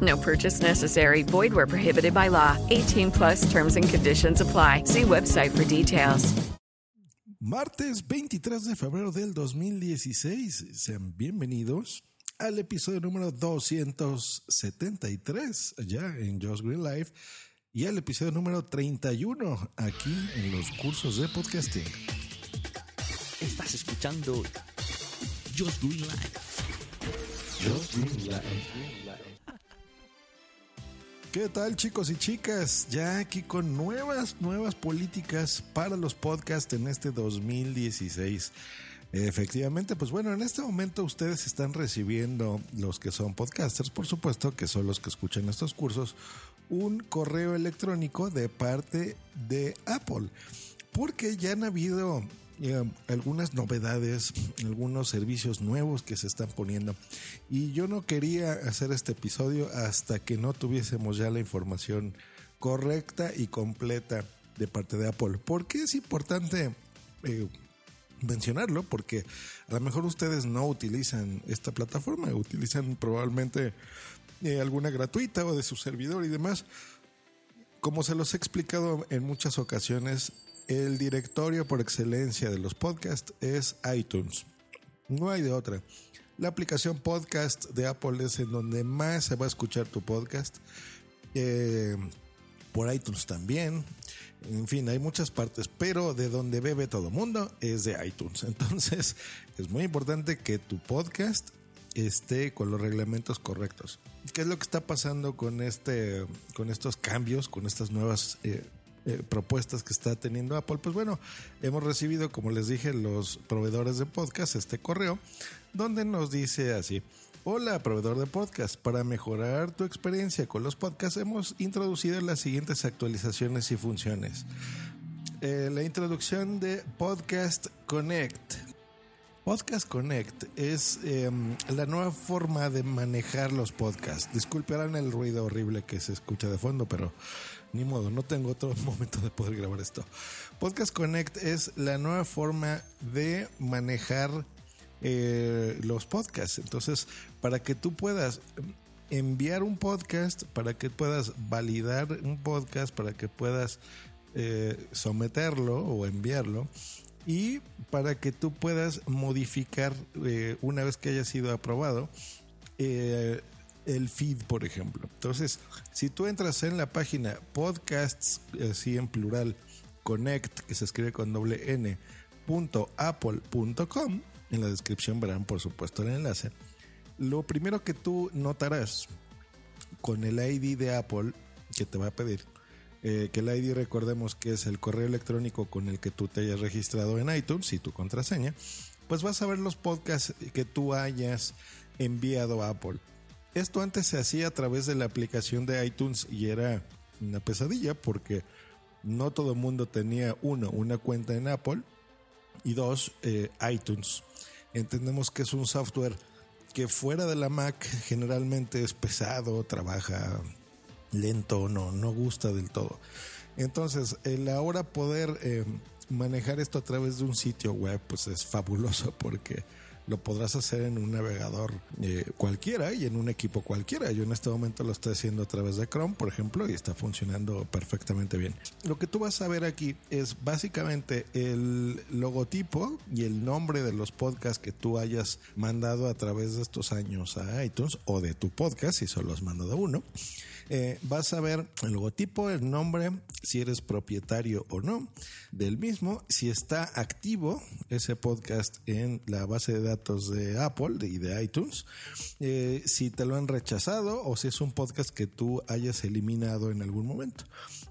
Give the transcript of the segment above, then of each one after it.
No purchase necessary. Void where prohibited by law. 18 plus terms and conditions apply. See website for details. Martes 23 de febrero del 2016. Sean bienvenidos al episodio número 273 ya en Just Green Life y al episodio número 31 aquí en los cursos de podcasting. Estás escuchando Just Green Life. Just Green Life. ¿Qué tal chicos y chicas? Ya aquí con nuevas, nuevas políticas para los podcasts en este 2016. Efectivamente, pues bueno, en este momento ustedes están recibiendo, los que son podcasters, por supuesto, que son los que escuchan estos cursos, un correo electrónico de parte de Apple. Porque ya han habido eh, algunas novedades, algunos servicios nuevos que se están poniendo. Y yo no quería hacer este episodio hasta que no tuviésemos ya la información correcta y completa de parte de Apple. porque es importante eh, mencionarlo? Porque a lo mejor ustedes no utilizan esta plataforma, utilizan probablemente eh, alguna gratuita o de su servidor y demás. Como se los he explicado en muchas ocasiones, el directorio por excelencia de los podcasts es iTunes. No hay de otra. La aplicación podcast de Apple es en donde más se va a escuchar tu podcast. Eh, por iTunes también. En fin, hay muchas partes, pero de donde bebe todo mundo es de iTunes. Entonces, es muy importante que tu podcast esté con los reglamentos correctos. ¿Qué es lo que está pasando con este, con estos cambios, con estas nuevas eh, eh, propuestas que está teniendo Apple, pues bueno, hemos recibido, como les dije, los proveedores de podcast, este correo, donde nos dice así. Hola, proveedor de podcast. Para mejorar tu experiencia con los podcasts, hemos introducido las siguientes actualizaciones y funciones. Eh, la introducción de Podcast Connect. Podcast Connect es em, la nueva forma de manejar los podcasts. Disculparán el ruido horrible que se escucha de fondo, pero ni modo, no tengo otro momento de poder grabar esto. Podcast Connect es la nueva forma de manejar eh, los podcasts. Entonces, para que tú puedas enviar un podcast, para que puedas validar un podcast, para que puedas eh, someterlo o enviarlo y para que tú puedas modificar eh, una vez que haya sido aprobado el feed, por ejemplo. Entonces, si tú entras en la página podcasts, así en plural, connect, que se escribe con doble n, punto apple.com, en la descripción verán, por supuesto, el enlace. Lo primero que tú notarás con el ID de Apple que te va a pedir, eh, que el ID recordemos que es el correo electrónico con el que tú te hayas registrado en iTunes y tu contraseña, pues vas a ver los podcasts que tú hayas enviado a Apple. Esto antes se hacía a través de la aplicación de iTunes y era una pesadilla porque no todo el mundo tenía, uno, una cuenta en Apple y dos, eh, iTunes. Entendemos que es un software que fuera de la Mac generalmente es pesado, trabaja lento, no, no gusta del todo. Entonces, el ahora poder eh, manejar esto a través de un sitio web, pues es fabuloso porque lo podrás hacer en un navegador eh, cualquiera y en un equipo cualquiera. Yo en este momento lo estoy haciendo a través de Chrome, por ejemplo, y está funcionando perfectamente bien. Lo que tú vas a ver aquí es básicamente el logotipo y el nombre de los podcasts que tú hayas mandado a través de estos años a iTunes o de tu podcast, si solo has mandado uno. Eh, vas a ver el logotipo, el nombre, si eres propietario o no del mismo, si está activo ese podcast en la base de datos de Apple y de iTunes, eh, si te lo han rechazado o si es un podcast que tú hayas eliminado en algún momento.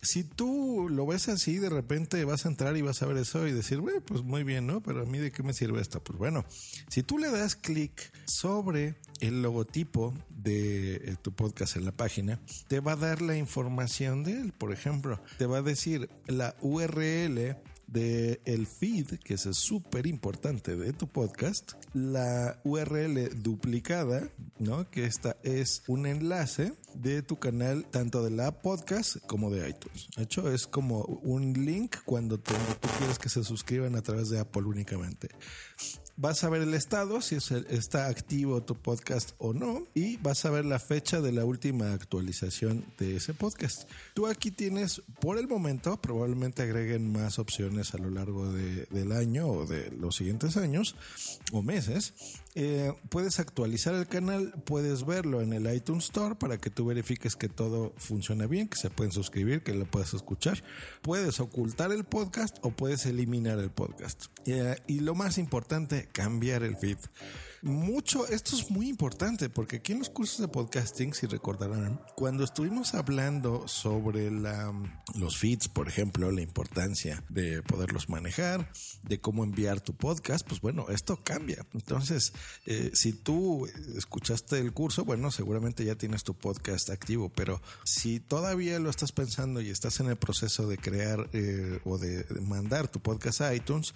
Si tú lo ves así, de repente vas a entrar y vas a ver eso y decir, bueno, pues muy bien, ¿no? Pero a mí de qué me sirve esto? Pues bueno, si tú le das clic sobre el logotipo de eh, tu podcast en la página, te va a dar la información de él. Por ejemplo, te va a decir la URL de el feed, que es súper importante de tu podcast, la URL duplicada, ¿no? Que esta es un enlace de tu canal, tanto de la podcast como de iTunes. De hecho, es como un link cuando, tú quieres que se suscriban a través de Apple únicamente vas a ver el estado, si está activo tu podcast o no, y vas a ver la fecha de la última actualización de ese podcast. Tú aquí tienes, por el momento, probablemente agreguen más opciones a lo largo del año o de los siguientes años o meses. Eh, puedes actualizar el canal, puedes verlo en el iTunes Store para que tú verifiques que todo funciona bien, que se pueden suscribir, que lo puedes escuchar. Puedes ocultar el podcast o puedes eliminar el podcast. Eh, y lo más importante, cambiar el feed mucho, esto es muy importante porque aquí en los cursos de podcasting, si recordarán, cuando estuvimos hablando sobre la, los feeds, por ejemplo, la importancia de poderlos manejar, de cómo enviar tu podcast, pues bueno, esto cambia. Entonces, eh, si tú escuchaste el curso, bueno, seguramente ya tienes tu podcast activo, pero si todavía lo estás pensando y estás en el proceso de crear eh, o de mandar tu podcast a iTunes,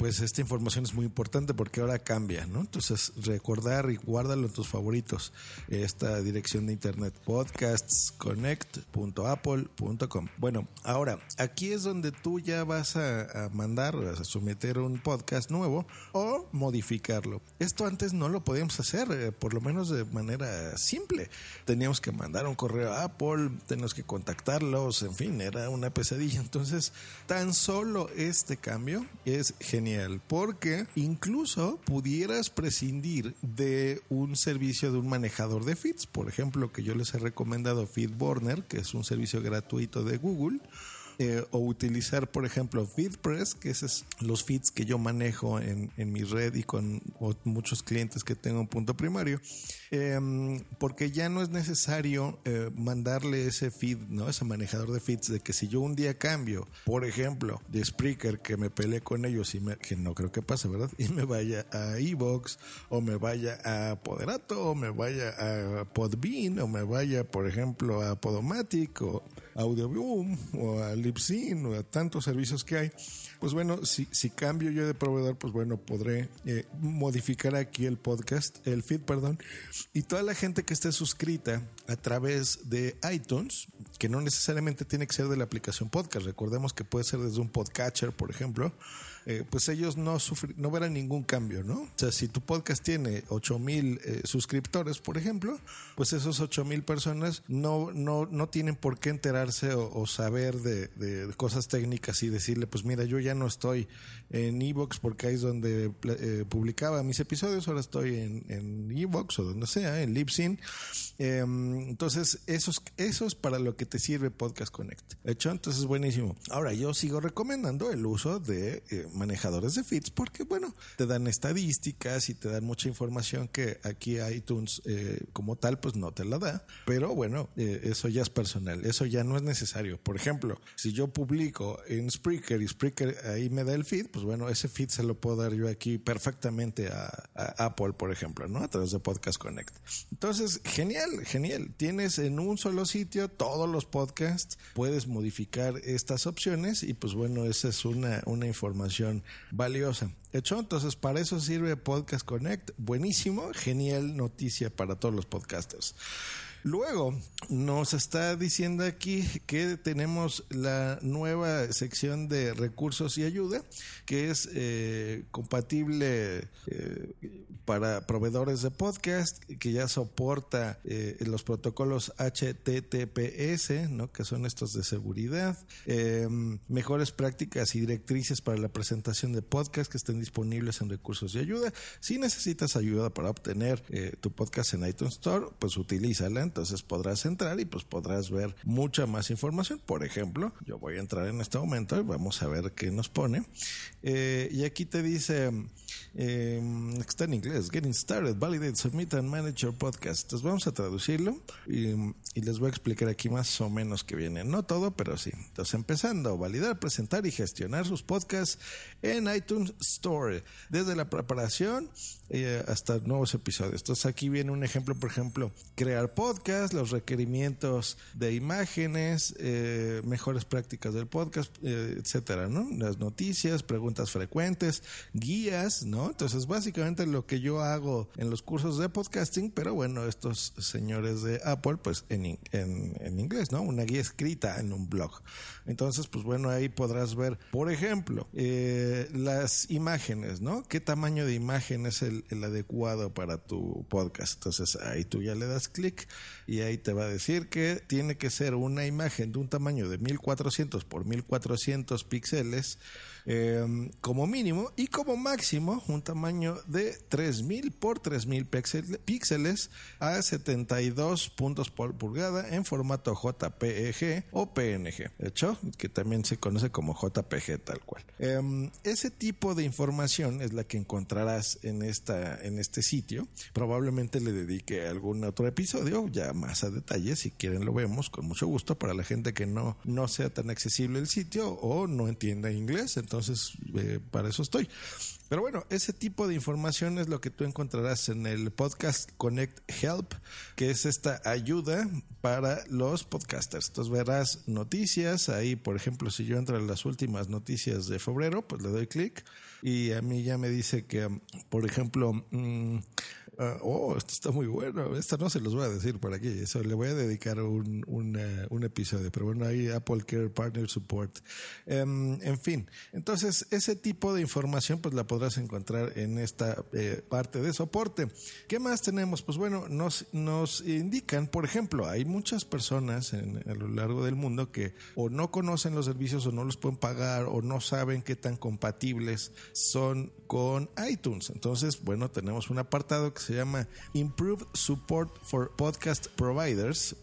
pues esta información es muy importante porque ahora cambia, ¿no? Entonces, recordar y guárdalo en tus favoritos. Esta dirección de internet podcastsconnect.apple.com. Bueno, ahora, aquí es donde tú ya vas a, mandar, a someter un podcast nuevo o modificarlo. Esto antes no lo podíamos hacer, eh, por lo menos de manera simple. Teníamos que mandar un correo a Apple, teníamos que contactarlos, en fin, era una pesadilla. Entonces, tan solo este cambio es genial porque incluso pudieras prescindir de un servicio de un manejador de feeds, por ejemplo, que yo les he recomendado FeedBurner, que es un servicio gratuito de Google eh, o utilizar, por ejemplo, FeedPress, que esos es los feeds que yo manejo en, en mi red y con muchos clientes que tengo en punto primario, em, porque ya no es necesario eh, mandarle ese feed, ¿no? Ese manejador de feeds de que si yo un día cambio, por ejemplo, de Spreaker, que me peleé con ellos y me, que no creo que pase, ¿verdad? Y me vaya a Evox, o me vaya a Poderato, o me vaya a Podbean, o me vaya, por ejemplo, a Podomatic, o Audioboom, o a Libsyn, o a tantos servicios que hay, pues bueno, si, cambio yo de proveedor, pues bueno, podré eh, modificar aquí el podcast, el feed, perdón, y toda la gente que esté suscrita a través de iTunes, que no necesariamente tiene que ser de la aplicación podcast, recordemos que puede ser desde un podcatcher, por ejemplo, eh, pues ellos no, no verán ningún cambio, ¿no? O sea, si tu podcast tiene 8 mil eh, suscriptores, por ejemplo, pues esos 8 mil personas no, no, no tienen por qué enterarse o, saber de, cosas técnicas y decirle, pues mira, yo ya no estoy en Evox porque ahí es donde eh, publicaba mis episodios, ahora estoy en, en Evox o donde sea, en Libsyn. Em, entonces, eso es, eso es para lo que te sirve Podcast Connect. ¿Hecho? Entonces, buenísimo. Ahora, yo sigo recomendando el uso de manejadores de feeds porque, bueno, te dan estadísticas y te dan mucha información que aquí iTunes eh, como tal pues no te la da. Pero bueno, eh, eso ya es personal, eso ya no es necesario. Por ejemplo, si yo publico en Spreaker y Spreaker ahí me da el feed, pues bueno, ese feed se lo puedo dar yo aquí perfectamente a, Apple, por ejemplo, ¿no? A través de Podcast Connect. Entonces, genial, genial. Tienes en un solo sitio todos los podcasts, puedes modificar estas opciones y pues bueno, esa es una, una información valiosa. Hecho, entonces para eso sirve Podcast Connect. Buenísimo, genial noticia para todos los podcasters. Luego nos está diciendo aquí que tenemos la nueva sección de recursos y ayuda que es eh, compatible eh, para proveedores de podcast que ya soporta eh, los protocolos HTTPS, ¿no? que son estos de seguridad, mejores prácticas y directrices para la presentación de podcast que estén disponibles en recursos y ayuda. Si necesitas ayuda para obtener tu podcast en iTunes Store, pues utilízala entonces podrás entrar y pues podrás ver mucha más información. Por ejemplo, yo voy a entrar en este momento y vamos a ver qué nos pone. Eh, y aquí te dice, eh, está en inglés, Getting Started, Validate, Submit and Manage Your Podcast. Entonces vamos a traducirlo y, y les voy a explicar aquí más o menos que viene. No todo, pero sí. Entonces empezando, validar, presentar y gestionar sus podcasts en iTunes Store. Desde la preparación eh, hasta nuevos episodios. Entonces aquí viene un ejemplo, por ejemplo, crear podcast, los requerimientos de imágenes, eh, mejores prácticas del podcast, eh, etcétera, ¿no? Las noticias, preguntas frecuentes, guías, ¿no? Entonces básicamente lo que yo hago en los cursos de podcasting, pero bueno, estos señores de Apple, pues en, en, en inglés, ¿no? Una guía escrita en un blog. Entonces, pues bueno, ahí podrás ver, por ejemplo, las imágenes, ¿no? ¿Qué tamaño de imagen es el, el, adecuado para tu podcast? Entonces, ahí tú ya le das clic y ahí te va a decir que tiene que ser una imagen de un tamaño de 1400 por 1400 píxeles eh, como mínimo y como máximo un tamaño de 3000 por 3000 píxeles a 72 puntos por pulgada en formato JPEG o PNG, hecho que también se conoce como JPG tal cual. Eh, ese tipo de información es la que encontrarás en esta en este sitio. Probablemente le dedique algún otro episodio ya más a detalle, si quieren lo vemos con mucho gusto para la gente que no no sea tan accesible el sitio o no entienda inglés, eh, para eso estoy. Pero bueno, ese tipo de información es lo que tú encontrarás en el podcast Connect Help, que es esta ayuda para los podcasters. Entonces verás noticias, ahí por ejemplo si yo entro en las últimas noticias de febrero, pues le doy clic y a mí ya me dice que, por ejemplo, mmm, uh, oh, esto está muy bueno, esta no se los voy a decir por aquí, eso le voy a dedicar un, un, episodio, pero bueno, ahí Apple Care Partner Support. Um, en fin, entonces ese tipo de información pues la podrás encontrar en esta eh, parte de soporte. ¿Qué más tenemos? Pues bueno, nos, nos indican, por ejemplo, hay muchas personas en, a lo largo del mundo que o no conocen los servicios o no los pueden pagar o no saben qué tan compatibles son con iTunes. Entonces, bueno, tenemos un apartado que se llama Improved Support for Podcast Providers,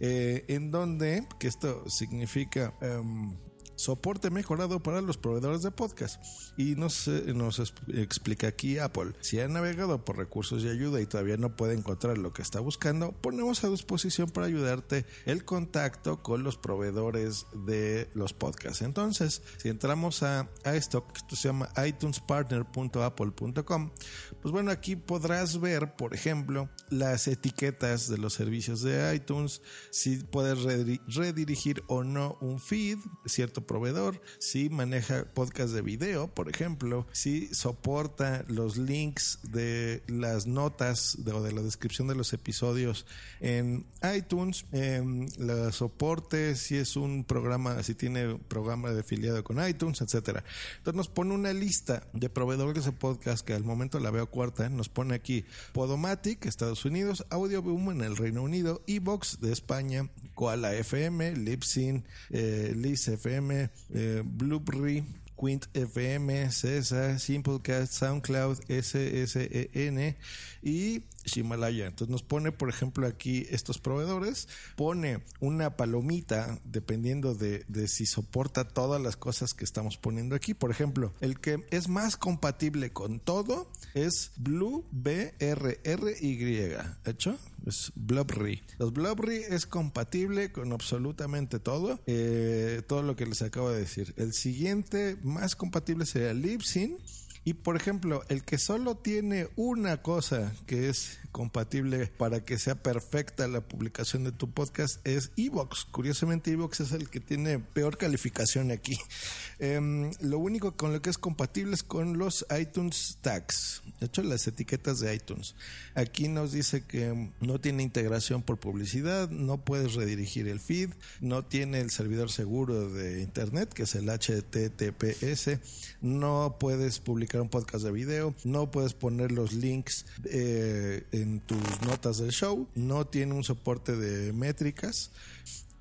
eh, en donde, que esto significa... Um, soporte mejorado para los proveedores de podcast. Y nos, nos explica aquí Apple, si ha navegado por recursos de ayuda y todavía no puede encontrar lo que está buscando, ponemos a disposición para ayudarte el contacto con los proveedores de los podcasts. Entonces, si entramos a, a esto, esto se llama itunespartner.apple.com, pues bueno, aquí podrás ver, por ejemplo, las etiquetas de los servicios de iTunes, si puedes redirigir o no un feed, cierto proveedor, si maneja podcast de video, por ejemplo, si soporta los links de las notas o de la descripción de los episodios en iTunes, eh, la soporte, si es un programa, si tiene programa de afiliado con iTunes, etcétera. Entonces nos pone una lista de proveedores de podcast que al momento la veo cuarta, nos pone aquí Podomatic, Estados Unidos, Audio Boom en el Reino Unido, Evox de España, Koala FM, Libsyn, eh, Liz FM, Blueberry, Quint FM, Cesa, Simplecast, SoundCloud, SSEN y Himalaya. Entonces nos pone, por ejemplo, aquí estos proveedores, pone una palomita dependiendo de, de, si soporta todas las cosas que estamos poniendo aquí. Por ejemplo, el que es más compatible con todo es Blue BRRY. ¿Hecho? Es. Los es compatible con absolutamente todo. Eh, todo lo que les acabo de decir. El siguiente más compatible sería Libsyn. Y por ejemplo, el que solo tiene una cosa que es compatible para que sea perfecta la publicación de tu podcast es Evox. Curiosamente, Evox es el que tiene peor calificación aquí. Eh, lo único con lo que es compatible es con los iTunes Tags, de hecho, las etiquetas de iTunes. Aquí nos dice que no tiene integración por publicidad, no puedes redirigir el feed, no tiene el servidor seguro de Internet, que es el HTTPS, no puedes publicar un podcast de video, no puedes poner los links eh, en tus notas del show, no tiene un soporte de métricas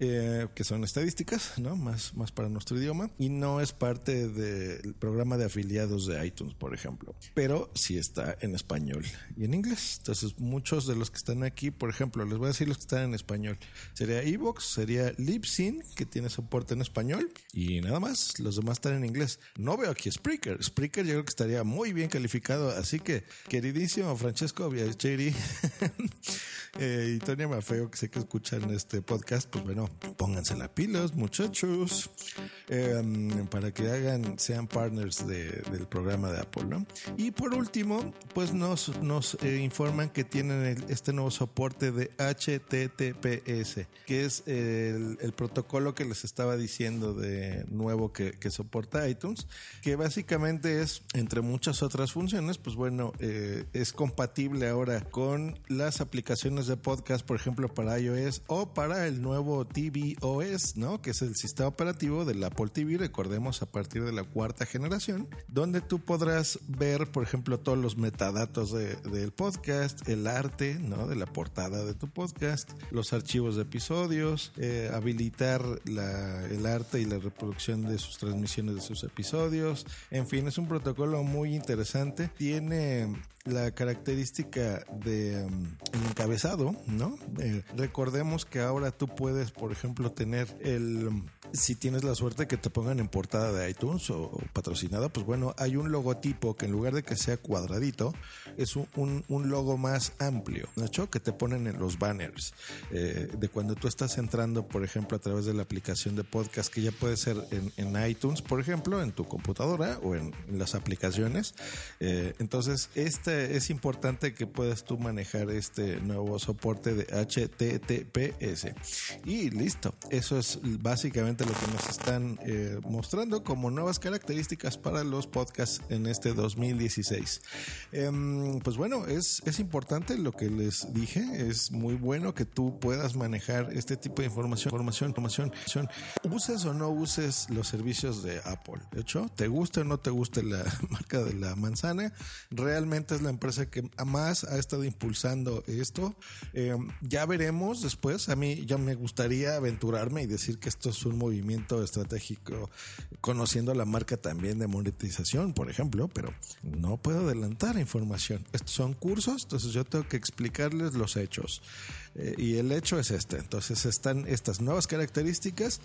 eh, que son estadísticas, ¿no? Más, más para nuestro idioma, y no es parte del programa de afiliados de iTunes, por ejemplo, pero sí está en español y en inglés. Entonces, muchos de los que están aquí, por ejemplo, les voy a decir los que están en español, sería Evox, sería Libsyn, que tiene soporte en español, y nada más, los demás están en inglés. No veo aquí Spreaker. Spreaker yo creo que estaría muy bien calificado, así que, queridísimo Francesco Viacheri eh, y Tonia Mafeo, que sé que escuchan este podcast, pues bueno, pónganse la pilas, muchachos, em, para que hagan, sean partners del programa de Apple. Y por último, pues nos, nos eh, informan que tienen este nuevo soporte de HTTPS, que es el, protocolo que les estaba diciendo de nuevo que, soporta iTunes, que básicamente es, entre muchas otras funciones, pues bueno, eh, es compatible ahora con las aplicaciones de podcast, por ejemplo, para iOS o para el nuevo tvOS, ¿no? Que es el sistema operativo del Apple TV, recordemos, a partir de la cuarta generación, donde tú podrás ver, por ejemplo, todos los metadatos del podcast, el arte, ¿no? De la portada de tu podcast, los archivos de episodios, eh, habilitar el arte y la reproducción de sus transmisiones de sus episodios. En fin, es un protocolo muy interesante. Tiene la característica de um, encabezado, ¿no? Eh, recordemos que ahora tú puedes, por ejemplo, tener el si tienes la suerte que te pongan en portada de iTunes o, patrocinada, pues bueno, hay un logotipo que en lugar de que sea cuadradito, es un, logo más amplio, ¿no? Que te ponen en los banners eh, de cuando tú estás entrando, por ejemplo, a través de la aplicación de podcast, que ya puede ser en, iTunes, por ejemplo, en tu computadora o en, las aplicaciones. Eh, entonces, este es importante que puedas tú manejar este nuevo soporte de HTTPS. Y listo, eso es básicamente lo que nos están eh, mostrando como nuevas características para los podcasts en este 2016. Em, pues bueno, es, es importante lo que les dije, es muy bueno que tú puedas manejar este tipo de información, información, información. Uses o no uses los servicios de Apple. De hecho, te guste o no te guste la marca de la manzana, realmente es la empresa que más ha estado impulsando esto. Em, ya veremos después, a mí ya me gustaría aventurarme y decir que esto es un movimiento estratégico conociendo la marca también de monetización, por ejemplo, pero no puedo adelantar información. Estos son cursos, entonces yo tengo que explicarles los hechos. Eh, y el hecho es este. Entonces están estas nuevas características.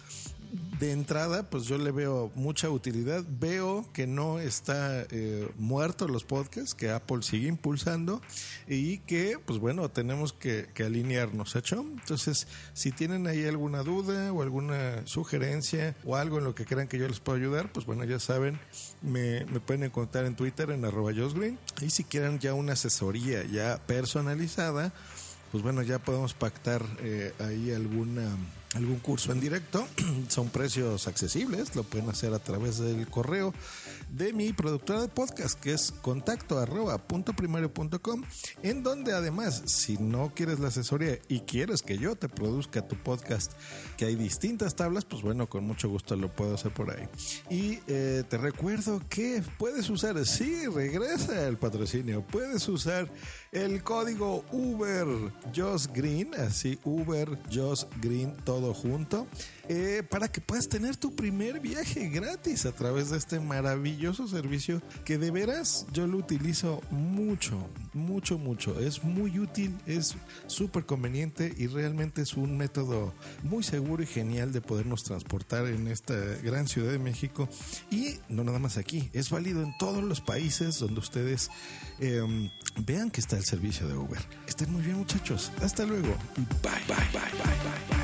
De entrada, pues yo le veo mucha utilidad. Veo que no está eh, muerto los podcasts, que Apple sigue impulsando y que, pues bueno, tenemos que, alinearnos, ¿hecho? Entonces, si tienen ahí alguna duda o alguna sugerencia o algo en lo que crean que yo les puedo ayudar, pues bueno, ya saben, me, me pueden encontrar en Twitter en arroba Green. Y si quieren ya una asesoría ya personalizada, pues bueno, ya podemos pactar eh, ahí alguna algún curso en directo. Son precios accesibles, lo pueden hacer a través del correo de mi productora de podcast, que es contacto arroba punto en donde además, si no quieres la asesoría y quieres que yo te produzca tu podcast, que hay distintas tablas, pues bueno, con mucho gusto lo puedo hacer por ahí. Y eh, te recuerdo que puedes usar, sí, regresa el patrocinio, puedes usar el código Uber Just Green, así Uber Just Green, todo junto eh, para que puedas tener tu primer viaje gratis a través de este maravilloso servicio que de veras yo lo utilizo mucho, mucho, mucho. Es muy útil, es súper conveniente y realmente es un método muy seguro y genial de podernos transportar en esta gran ciudad de México y no nada más aquí, es válido en todos los países donde ustedes em, vean que está el servicio de Uber. Estén muy bien muchachos, hasta luego. Bye, bye, bye, bye, bye. bye.